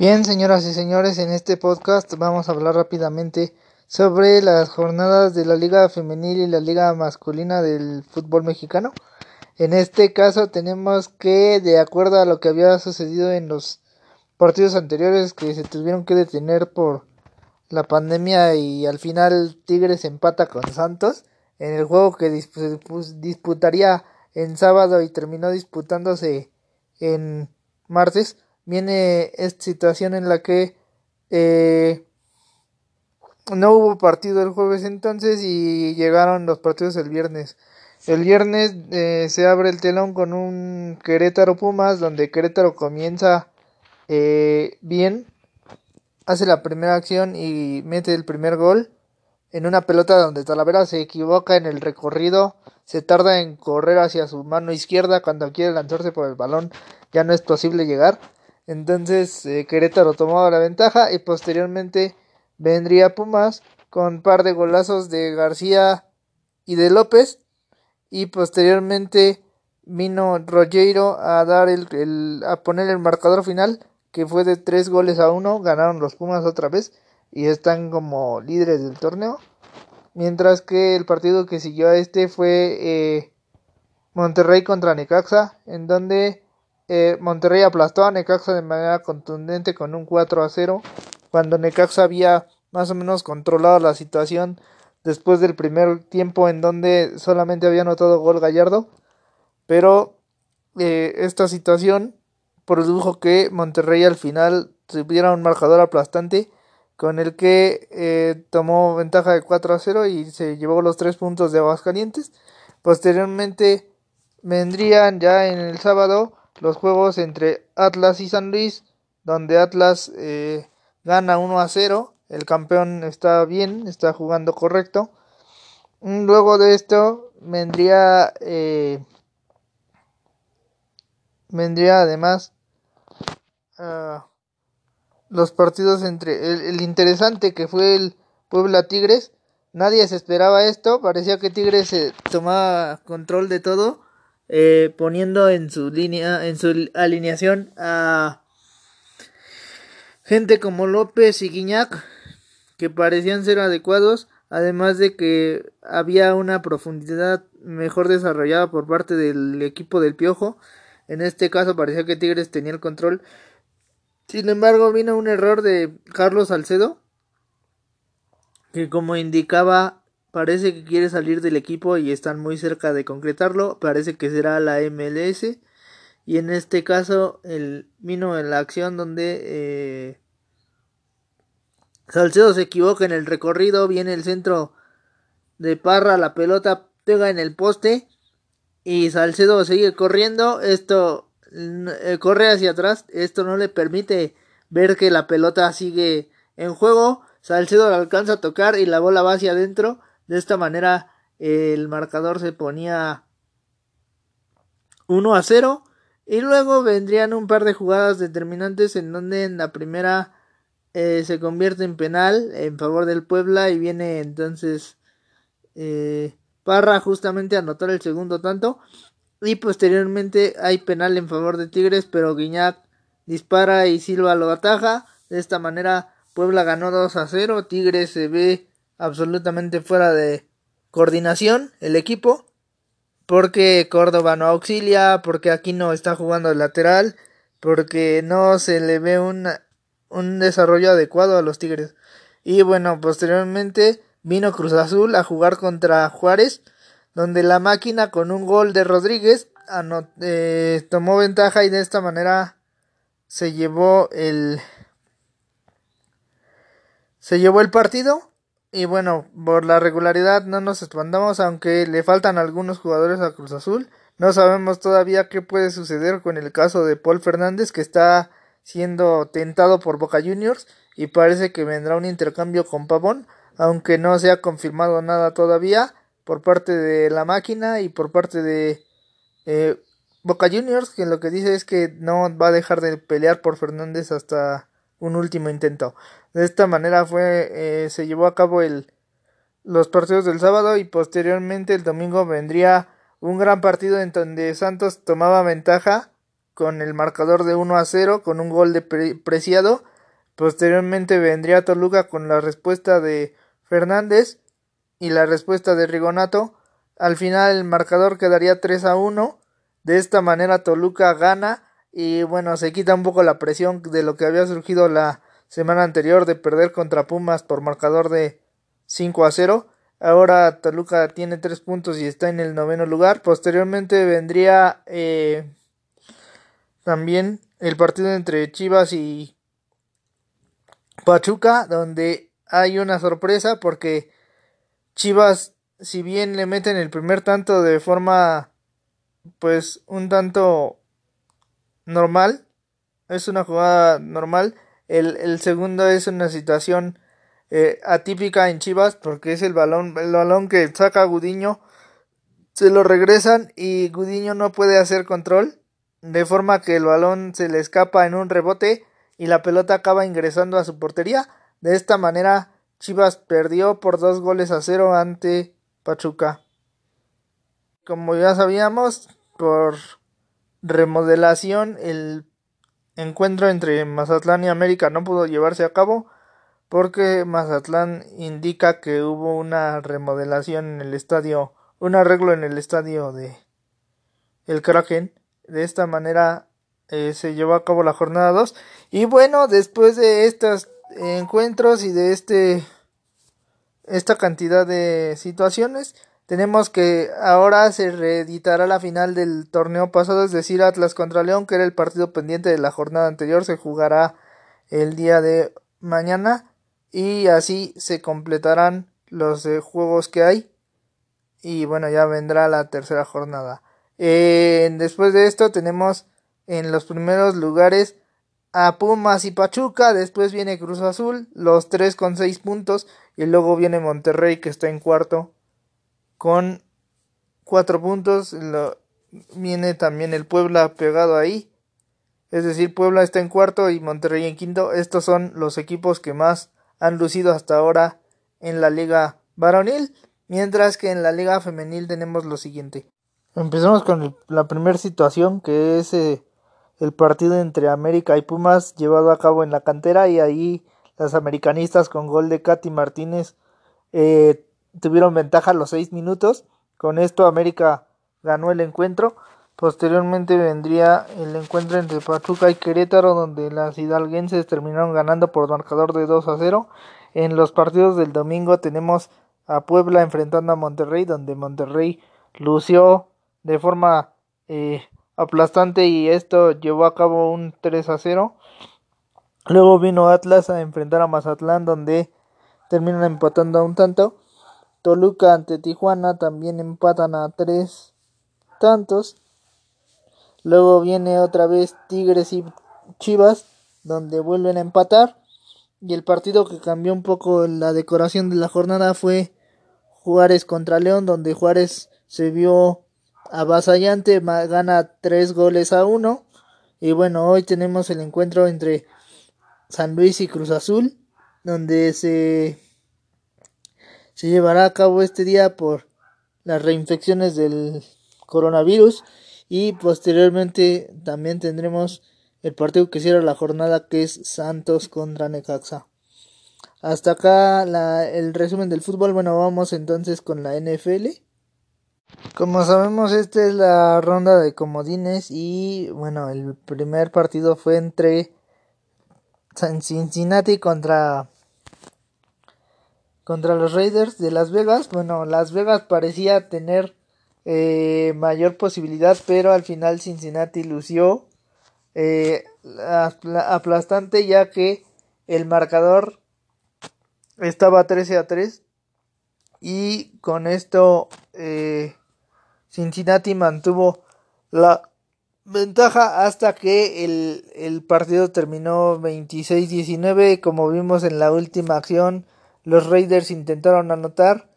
Bien, señoras y señores, en este podcast vamos a hablar rápidamente sobre las jornadas de la Liga Femenil y la Liga Masculina del fútbol mexicano. En este caso tenemos que, de acuerdo a lo que había sucedido en los partidos anteriores que se tuvieron que detener por la pandemia y al final Tigres empata con Santos en el juego que disputaría en sábado y terminó disputándose en martes viene esta situación en la que eh, no hubo partido el jueves entonces y llegaron los partidos el viernes. El viernes eh, se abre el telón con un Querétaro Pumas donde Querétaro comienza eh, bien, hace la primera acción y mete el primer gol en una pelota donde Talavera se equivoca en el recorrido, se tarda en correr hacia su mano izquierda cuando quiere lanzarse por el balón, ya no es posible llegar entonces eh, Querétaro tomaba la ventaja y posteriormente vendría Pumas con un par de golazos de García y de López. Y posteriormente vino Rogero a dar el, a poner el marcador final que fue de tres goles a uno ganaron los Pumas otra vez y están como líderes del torneo. Mientras que el partido que siguió a este fue eh, Monterrey contra Necaxa en donde eh, Monterrey aplastó a Necaxa de manera contundente con un 4 a 0, cuando Necaxa había más o menos controlado la situación después del primer tiempo en donde solamente había anotado gol Gallardo, pero eh, esta situación produjo que Monterrey al final tuviera un marcador aplastante con el que eh, tomó ventaja de 4 a 0 y se llevó los tres puntos de Aguascalientes. Posteriormente vendrían ya en el sábado los juegos entre Atlas y San Luis, donde Atlas eh, gana 1 a 0, el campeón está bien, está jugando correcto. Luego de esto vendría eh, vendría además uh, los partidos entre el, el, interesante que fue el Puebla Tigres. Nadie se esperaba esto, parecía que Tigres se tomaba control de todo eh, poniendo en su línea, en su alineación a gente como López y Guiñac, que parecían ser adecuados, además de que había una profundidad mejor desarrollada por parte del equipo del Piojo. En este caso parecía que Tigres tenía el control. Sin embargo, vino un error de Carlos Salcedo, que como indicaba Parece que quiere salir del equipo y están muy cerca de concretarlo. Parece que será la MLS. Y en este caso, el vino en la acción donde eh, Salcedo se equivoca en el recorrido. Viene el centro de Parra. La pelota pega en el poste. Y Salcedo sigue corriendo. Esto eh, corre hacia atrás. Esto no le permite ver que la pelota sigue en juego. Salcedo la alcanza a tocar y la bola va hacia adentro de esta manera el marcador se ponía 1 a 0 y luego vendrían un par de jugadas determinantes en donde en la primera eh, se convierte en penal en favor del Puebla y viene entonces eh, Parra justamente a anotar el segundo tanto y posteriormente hay penal en favor de Tigres pero Guiñac dispara y Silva lo ataja. De esta manera Puebla ganó 2 a 0 Tigres se ve absolutamente fuera de coordinación el equipo. Porque Córdoba no auxilia, porque aquí no está jugando el lateral, porque no se le ve un, desarrollo adecuado a los Tigres. Y bueno, posteriormente vino Cruz Azul a jugar contra Juárez, donde la máquina con un gol de Rodríguez eh, tomó ventaja y de esta manera se llevó el se llevó el partido y bueno, por la regularidad no nos expandamos, aunque le faltan algunos jugadores a Cruz Azul. No sabemos todavía qué puede suceder con el caso de Paul Fernández, que está siendo tentado por Boca Juniors y parece que vendrá un intercambio con Pavón, aunque no se ha confirmado nada todavía por parte de la máquina y por parte de eh, Boca Juniors, que lo que dice es que no va a dejar de pelear por Fernández hasta un último intento. De esta manera fue eh, se llevó a cabo el los partidos del sábado y posteriormente el domingo vendría un gran partido en donde Santos tomaba ventaja con el marcador de 1 a 0 con un gol de Preciado Posteriormente vendría Toluca con la respuesta de Fernández y la respuesta de Rigonato. Al final el marcador quedaría 3 a 1. De esta manera Toluca gana y bueno, se quita un poco la presión de lo que había surgido la semana anterior de perder contra Pumas por marcador de 5 a 0. Ahora Toluca tiene 3 puntos y está en el noveno lugar. Posteriormente vendría eh, también el partido entre Chivas y Pachuca, donde hay una sorpresa porque Chivas, si bien le meten el primer tanto de forma, pues un tanto normal, es una jugada normal, el, el segundo es una situación eh, atípica en Chivas porque es el balón, el balón que saca Gudiño, se lo regresan y Gudiño no puede hacer control, de forma que el balón se le escapa en un rebote y la pelota acaba ingresando a su portería. De esta manera, Chivas perdió por dos goles a cero ante Pachuca. Como ya sabíamos, por remodelación, el encuentro entre Mazatlán y América no pudo llevarse a cabo porque Mazatlán indica que hubo una remodelación en el estadio, un arreglo en el estadio de el Kraken. De esta manera eh, se llevó a cabo la jornada 2. Y bueno, después de estos encuentros y de este esta cantidad de situaciones, tenemos que ahora se reeditará la final del torneo pasado, es decir, Atlas contra León, que era el partido pendiente de la jornada anterior, se jugará el día de mañana y así se completarán los eh, juegos que hay y bueno ya vendrá la tercera jornada. Después de esto tenemos en los primeros lugares a Pumas y Pachuca, después viene Cruz Azul, los tres con seis puntos, y luego viene Monterrey que está en cuarto con cuatro puntos, viene también el Puebla pegado ahí, es decir, Puebla está en cuarto y Monterrey en quinto, estos son los equipos que más han lucido hasta ahora en la liga varonil, mientras que en la liga femenil tenemos lo siguiente. Empezamos con la primera situación que es... Eh, el partido entre América y Pumas llevado a cabo en la cantera y ahí las americanistas con gol de Katy Martínez eh, tuvieron ventaja los seis minutos. Con esto América ganó el encuentro. Posteriormente vendría el encuentro entre Pachuca y Querétaro donde las hidalguenses terminaron ganando por marcador de 2 a 0. En los partidos del domingo tenemos a Puebla enfrentando a Monterrey donde Monterrey lució de forma eh, aplastante y esto llevó a cabo un 3 a 0. Luego vino Atlas a enfrentar a Mazatlán donde terminan empatando a un tanto. Toluca ante Tijuana también empatan a tres tantos. Luego viene otra vez Tigres y Chivas donde vuelven a empatar. Y el partido que cambió un poco la decoración de la jornada fue Juárez contra León donde Juárez se vio avasallante, gana tres goles a uno. Y bueno, hoy tenemos el encuentro entre San Luis y Cruz Azul, donde se, se llevará a cabo este día por las reinfecciones del coronavirus. Y posteriormente también tendremos el partido que cierra la jornada que es Santos contra Necaxa. Hasta acá la, el resumen del fútbol. Bueno, vamos entonces con la NFL. Como sabemos, esta es la ronda de comodines y bueno, el primer partido fue entre Cincinnati contra contra los Raiders de Las Vegas. Bueno, Las Vegas parecía tener eh, mayor posibilidad, pero al final Cincinnati lució eh, aplastante ya que el marcador estaba 13 a 3 y con esto eh, Cincinnati mantuvo la ventaja hasta que el, el partido terminó 26-19. Como vimos en la última acción, los Raiders intentaron anotar,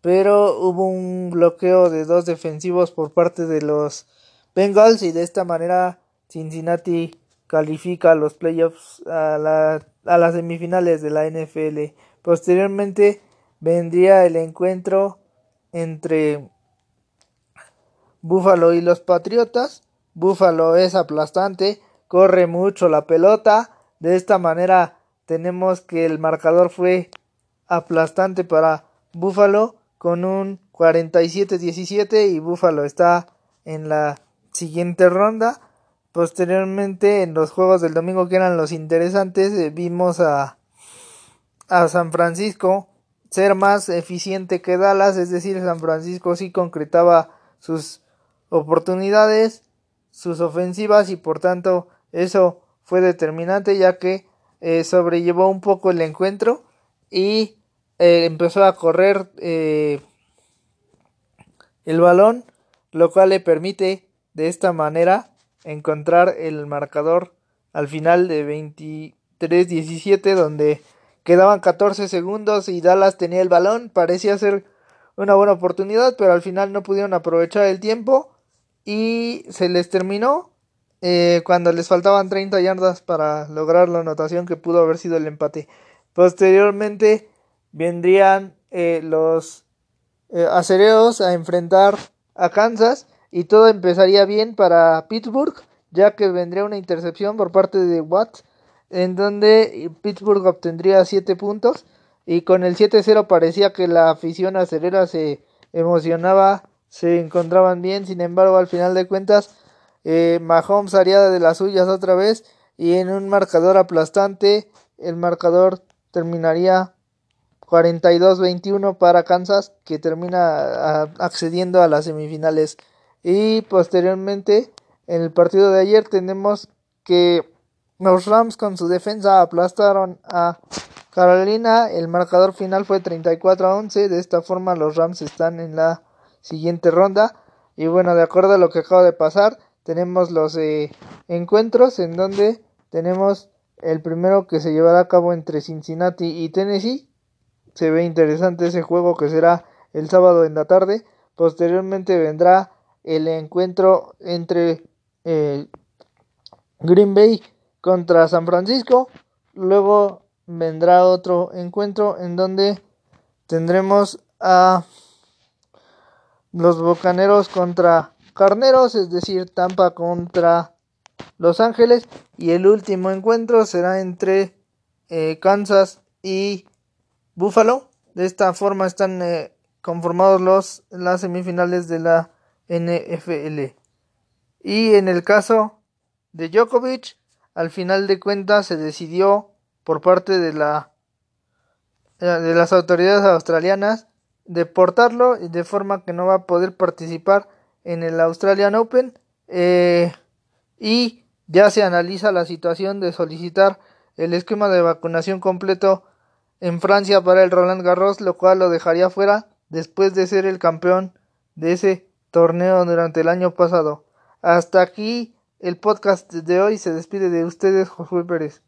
pero hubo un bloqueo de dos defensivos por parte de los Bengals y de esta manera Cincinnati califica a los playoffs a, la, a las semifinales de la NFL. Posteriormente vendría el encuentro entre Buffalo y los Patriotas. Buffalo es aplastante, corre mucho la pelota. De esta manera tenemos que el marcador fue aplastante para Buffalo con un 47-17 y Buffalo está en la siguiente ronda. Posteriormente en los juegos del domingo que eran los interesantes eh, vimos a, a San Francisco ser más eficiente que Dallas, es decir, San Francisco sí concretaba sus oportunidades, sus ofensivas y por tanto eso fue determinante ya que eh, sobrellevó un poco el encuentro y eh, empezó a correr eh, el balón, lo cual le permite de esta manera encontrar el marcador al final de 23-17 donde quedaban 14 segundos y Dallas tenía el balón, parecía ser una buena oportunidad, pero al final no pudieron aprovechar el tiempo y se les terminó eh, cuando les faltaban 30 yardas para lograr la anotación que pudo haber sido el empate. Posteriormente vendrían eh, los eh, a enfrentar a Kansas y todo empezaría bien para Pittsburgh, ya que vendría una intercepción por parte de Watt, en donde Pittsburgh obtendría 7 puntos y con el 7-0 parecía que la afición acerera se emocionaba, se encontraban bien, sin embargo al final de cuentas eh, Mahomes haría de las suyas otra vez y en un marcador aplastante el marcador terminaría 42-21 para Kansas que termina accediendo a las semifinales y posteriormente en el partido de ayer tenemos que los Rams con su defensa aplastaron a Carolina. El marcador final fue 34 a 11. De esta forma los Rams están en la siguiente ronda. Y bueno, de acuerdo a lo que acaba de pasar, tenemos los eh, encuentros en donde tenemos el primero que se llevará a cabo entre Cincinnati y Tennessee. Se ve interesante ese juego que será el sábado en la tarde. Posteriormente vendrá el encuentro entre eh, Green Bay contra San Francisco. Luego vendrá otro encuentro en donde tendremos a los Bocaneros contra Carneros, es decir, Tampa contra Los Ángeles. Y el último encuentro será entre eh, Kansas y Buffalo. De esta forma están eh, conformados los, las semifinales de la NFL. Y en el caso de Djokovic, al final de cuentas se decidió por parte de la de las autoridades australianas deportarlo de forma que no va a poder participar en el Australian Open eh, y ya se analiza la situación de solicitar el esquema de vacunación completo en Francia para el Roland Garros, lo cual lo dejaría fuera después de ser el campeón de ese torneo durante el año pasado. Hasta aquí el podcast de hoy. Se despide de ustedes, Josué Pérez.